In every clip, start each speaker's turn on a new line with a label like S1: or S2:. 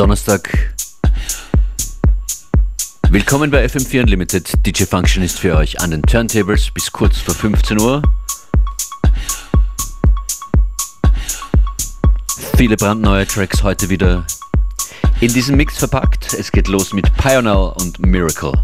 S1: Donnerstag. Willkommen bei FM4 Unlimited. DJ Function ist für euch an den Turntables bis kurz vor 15 Uhr. Viele brandneue Tracks heute wieder in diesem Mix verpackt. Es geht los mit Pioneer und Miracle.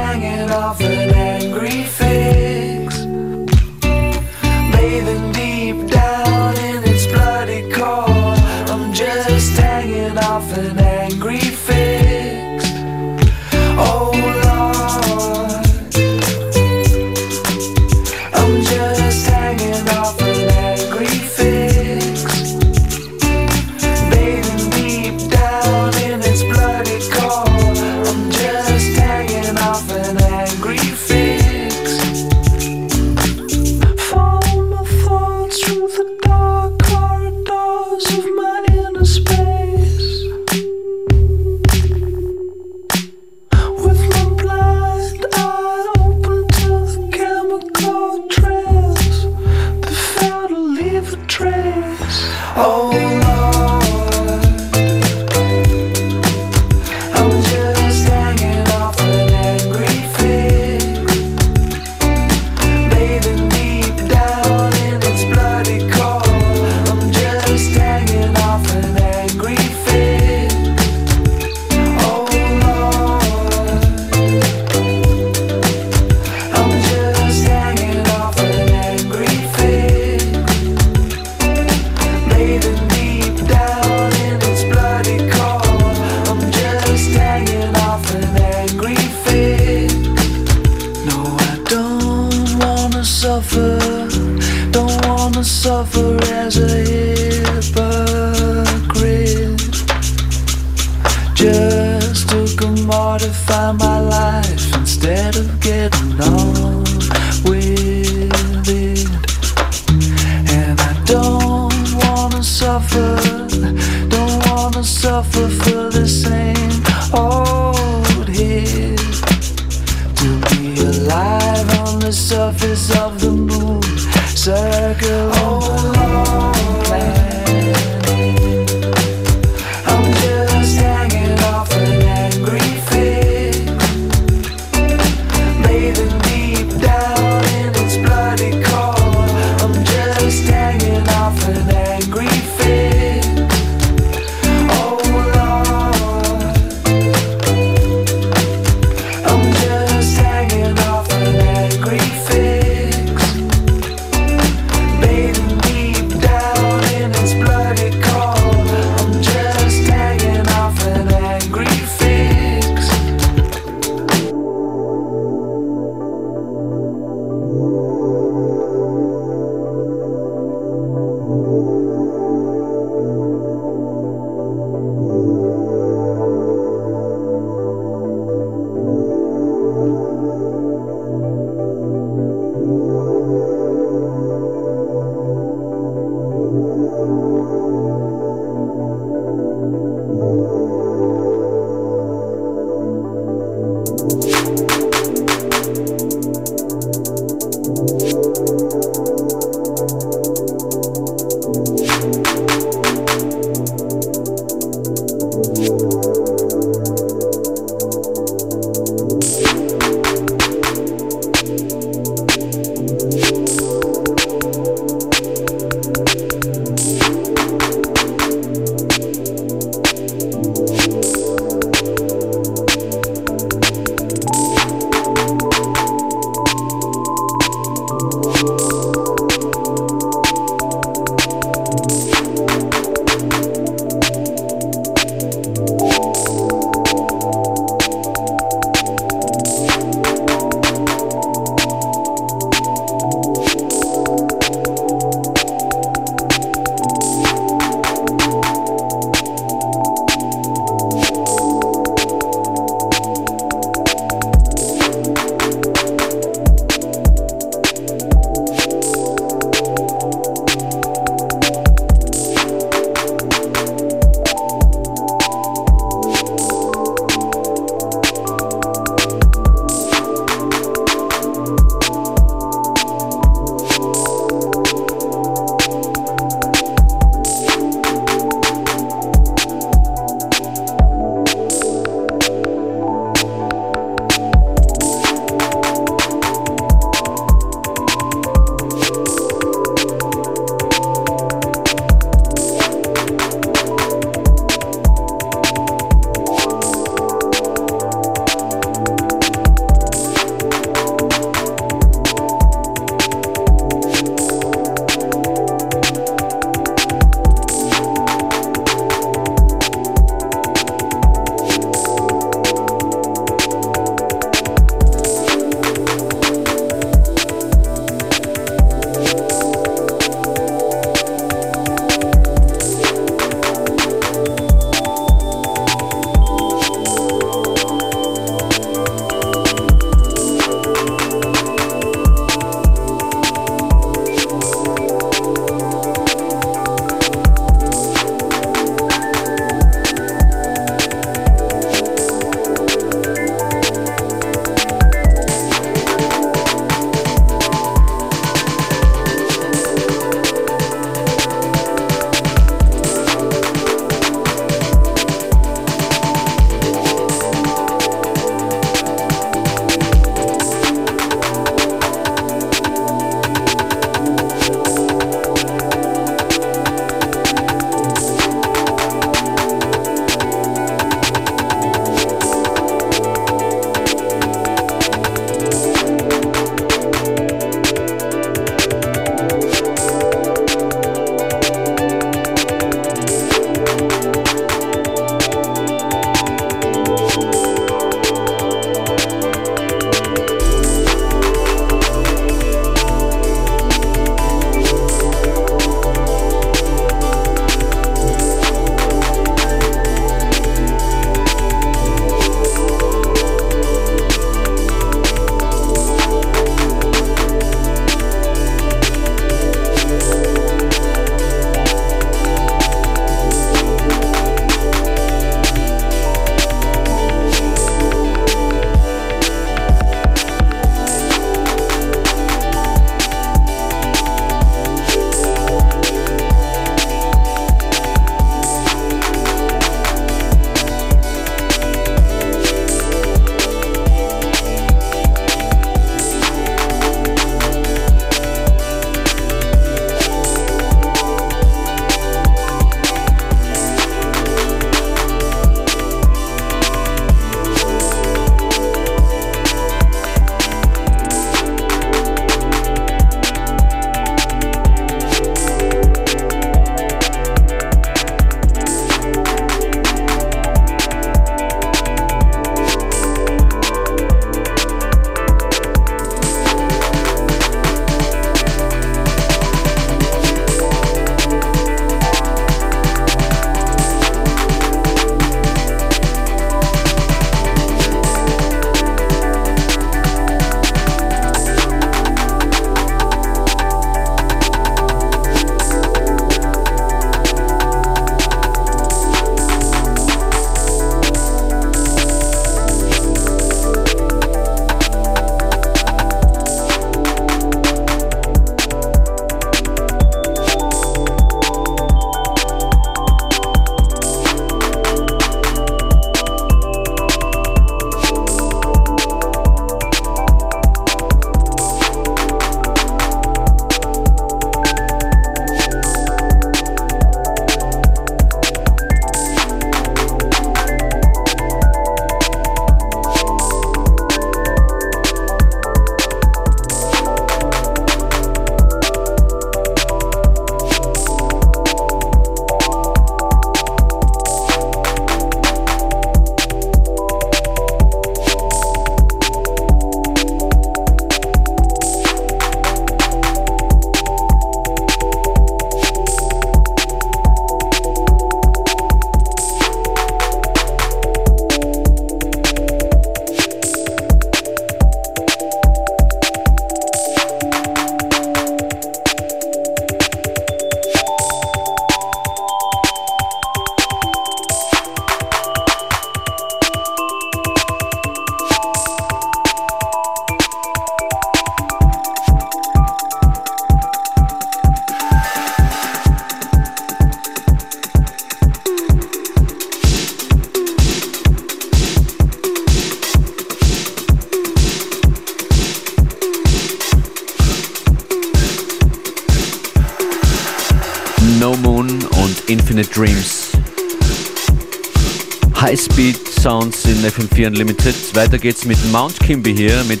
S2: FM4 Unlimited. Weiter geht's mit Mount Kimby hier mit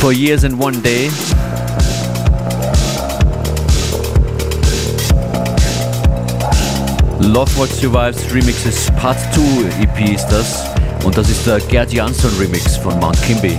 S2: For Years and One Day. Love What Survives Remixes Part 2 EP ist das. Und das ist der Gerd Jansson Remix von Mount Kimby.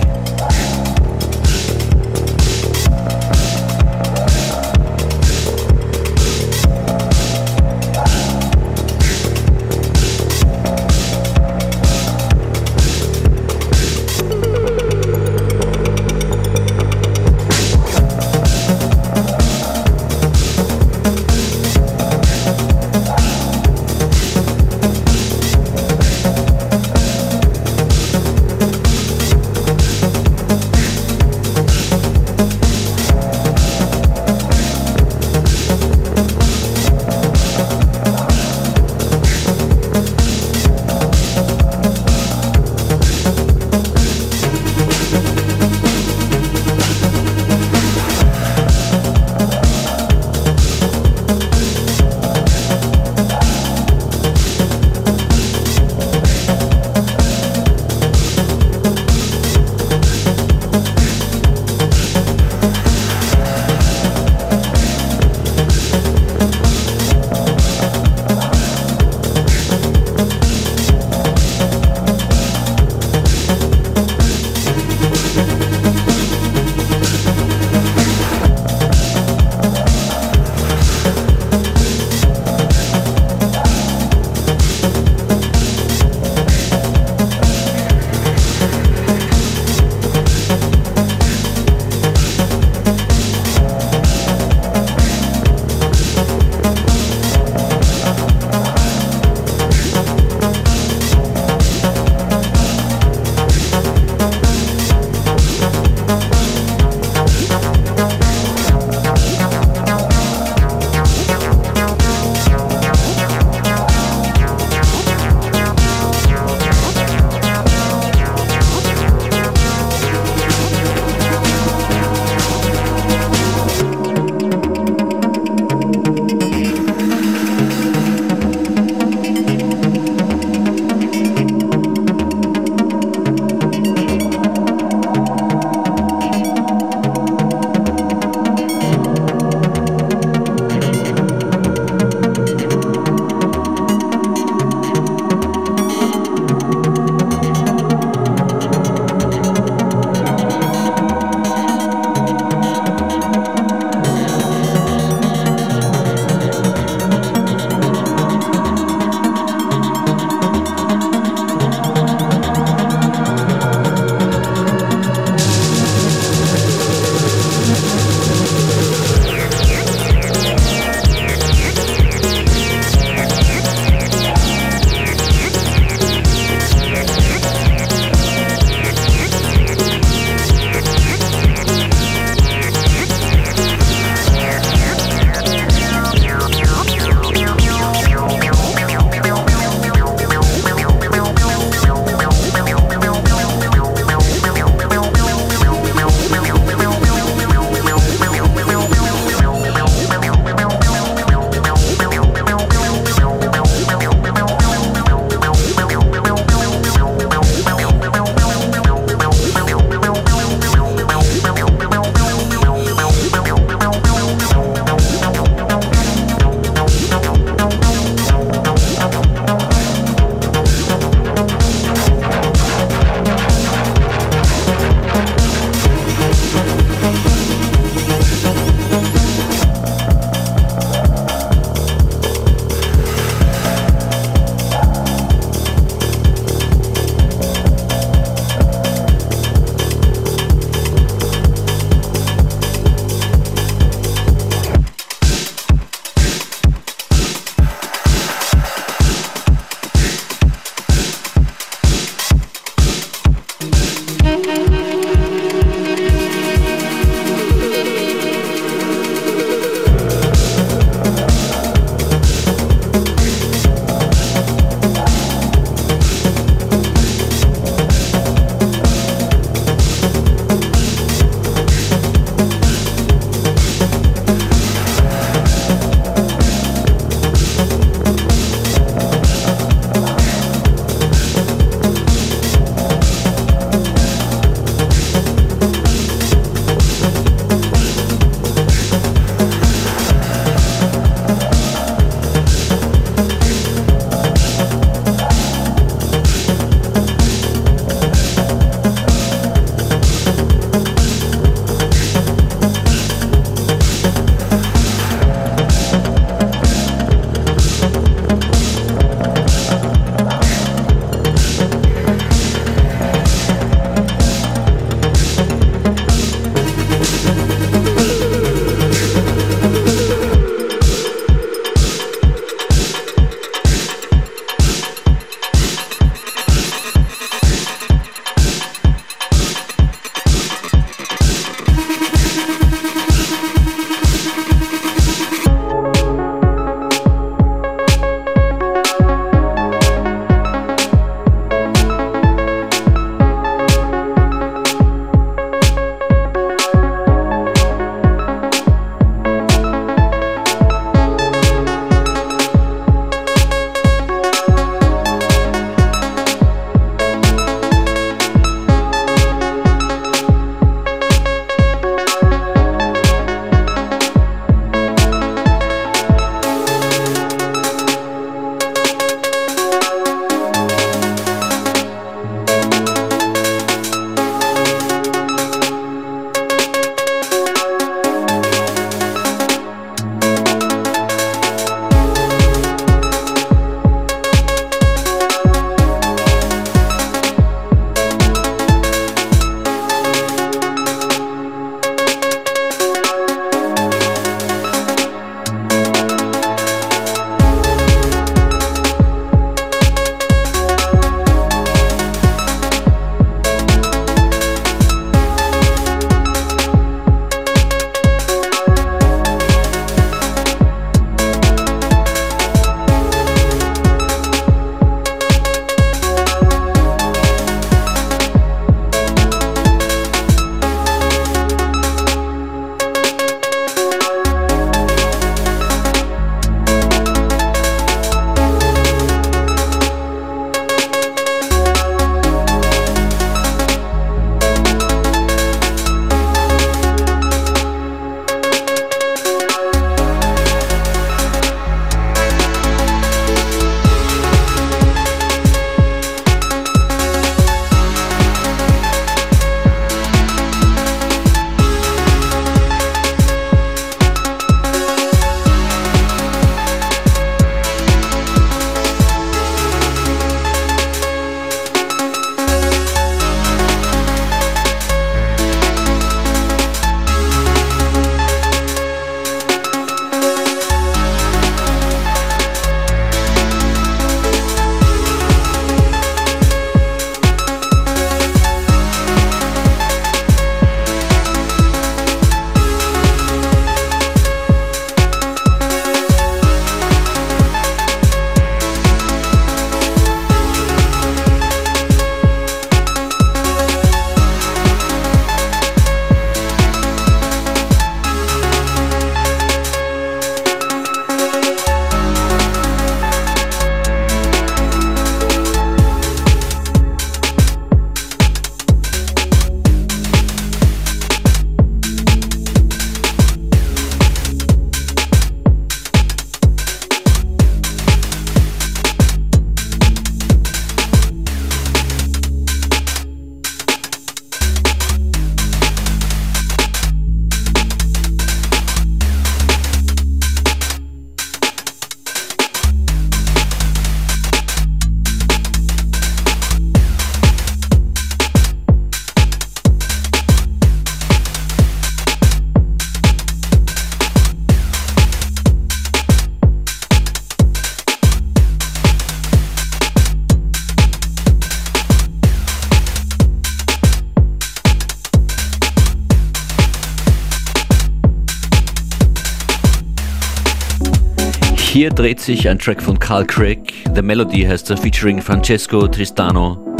S2: Hier dreht sich ein Track von Carl Craig. The Melody heißt er, featuring Francesco Tristano.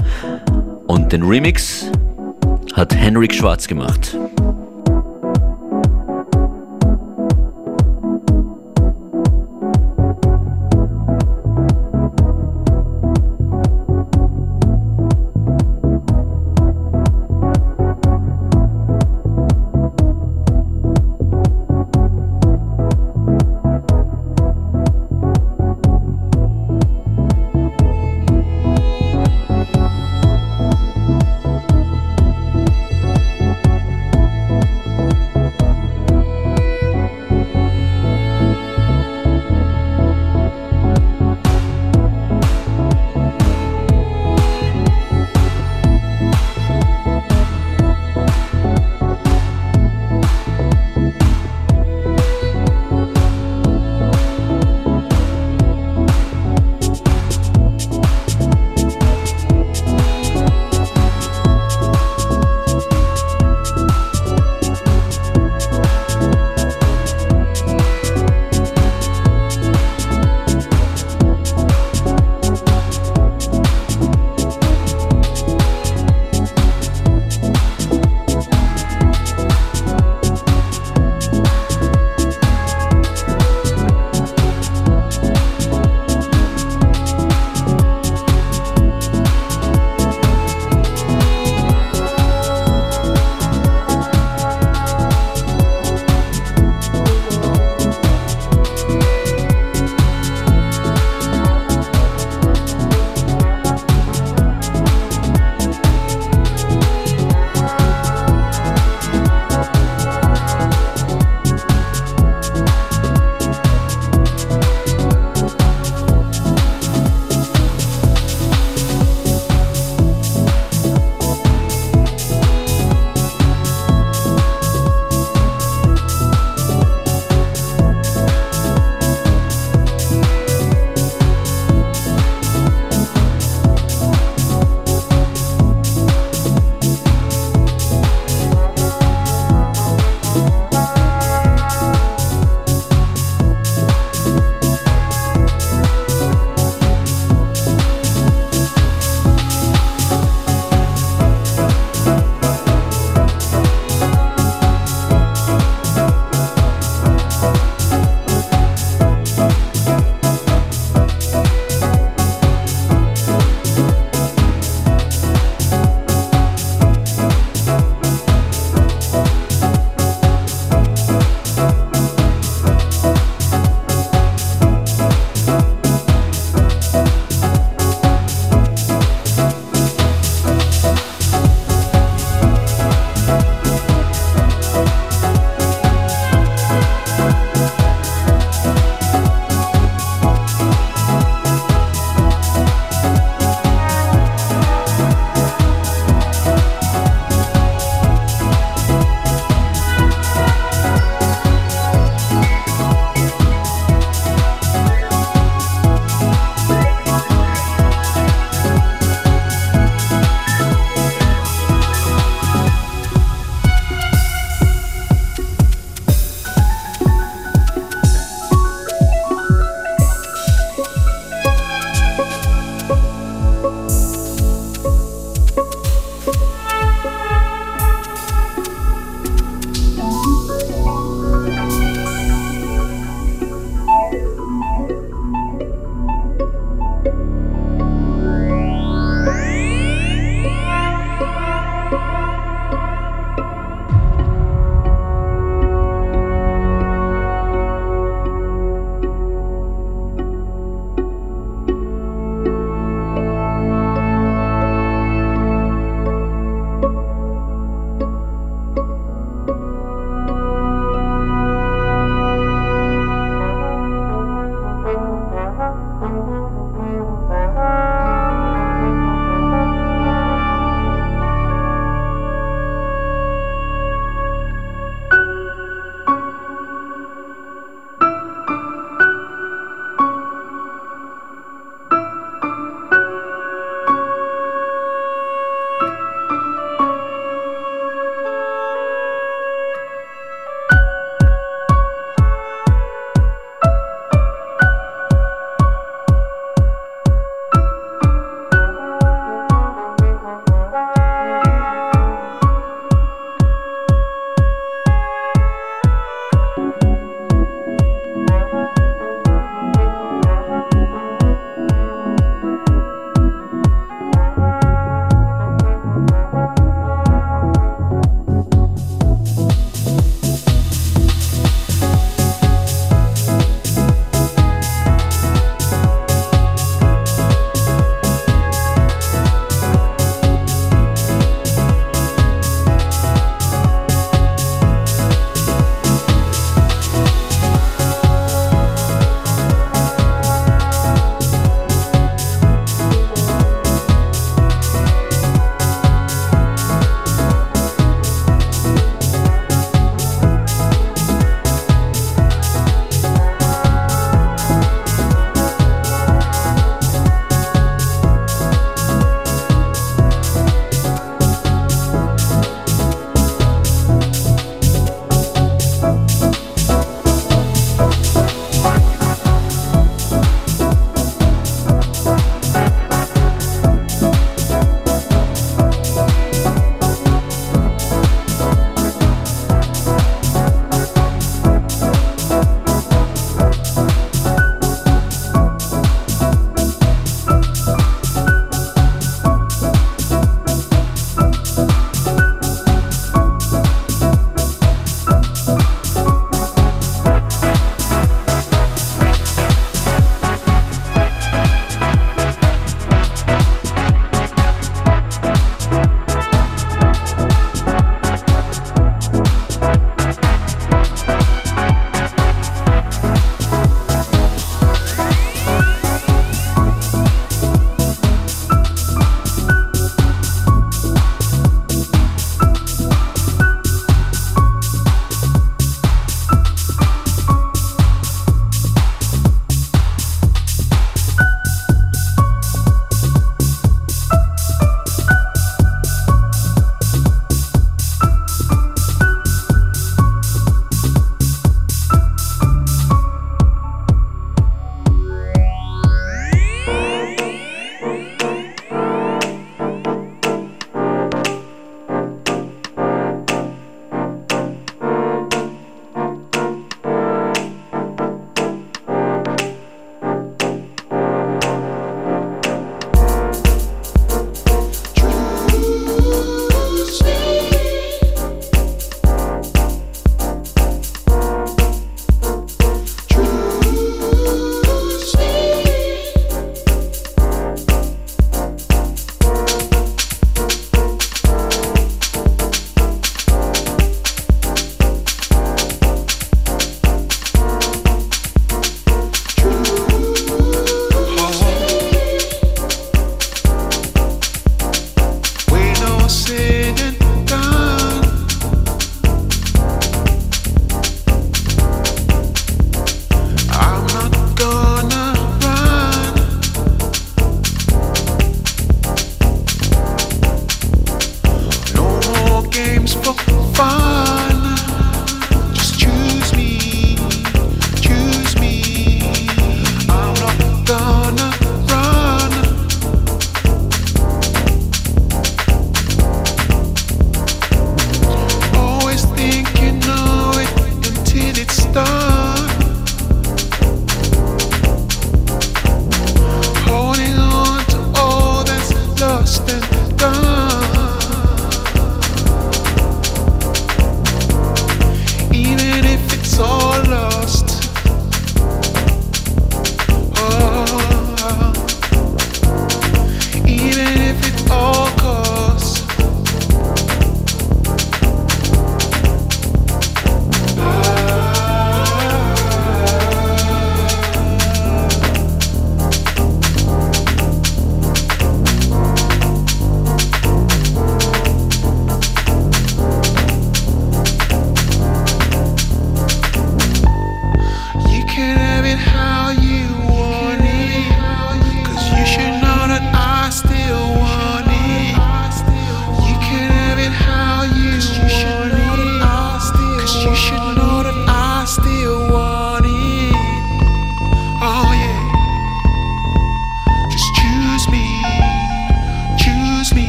S2: Und den Remix hat Henrik Schwarz gemacht.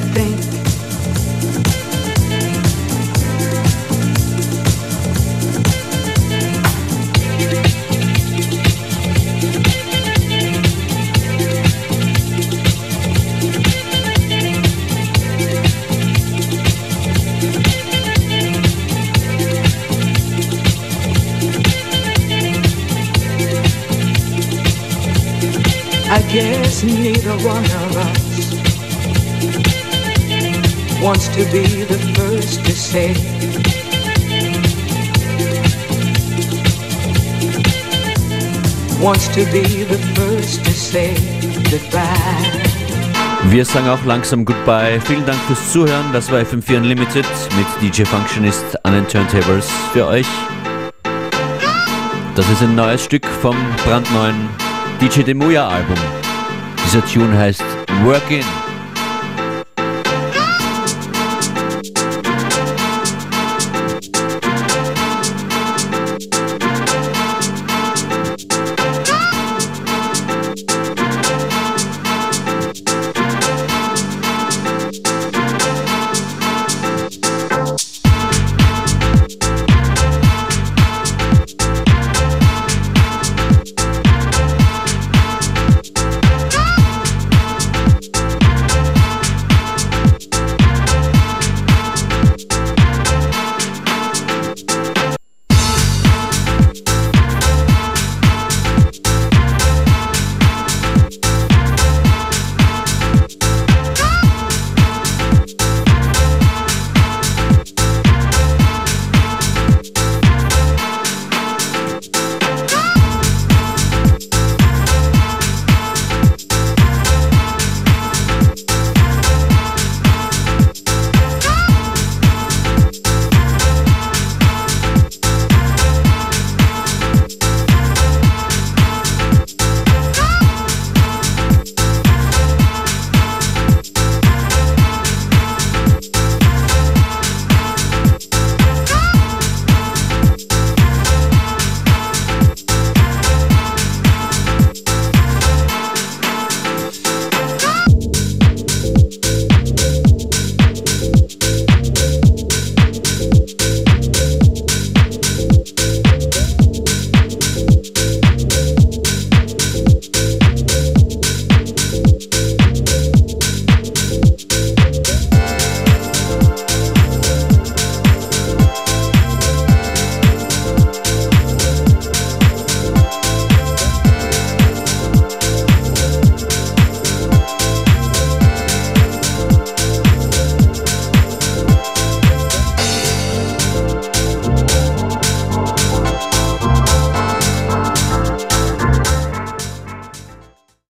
S1: Sad to to be the first to say wants to be the first to say goodbye.
S2: Wir sagen auch langsam Goodbye. Vielen Dank fürs Zuhören. Das war FM4 Unlimited mit DJ Functionist an den Turntables für euch. Das ist ein neues Stück vom brandneuen DJ Demuya Album. Dieser Tune heißt Workin'.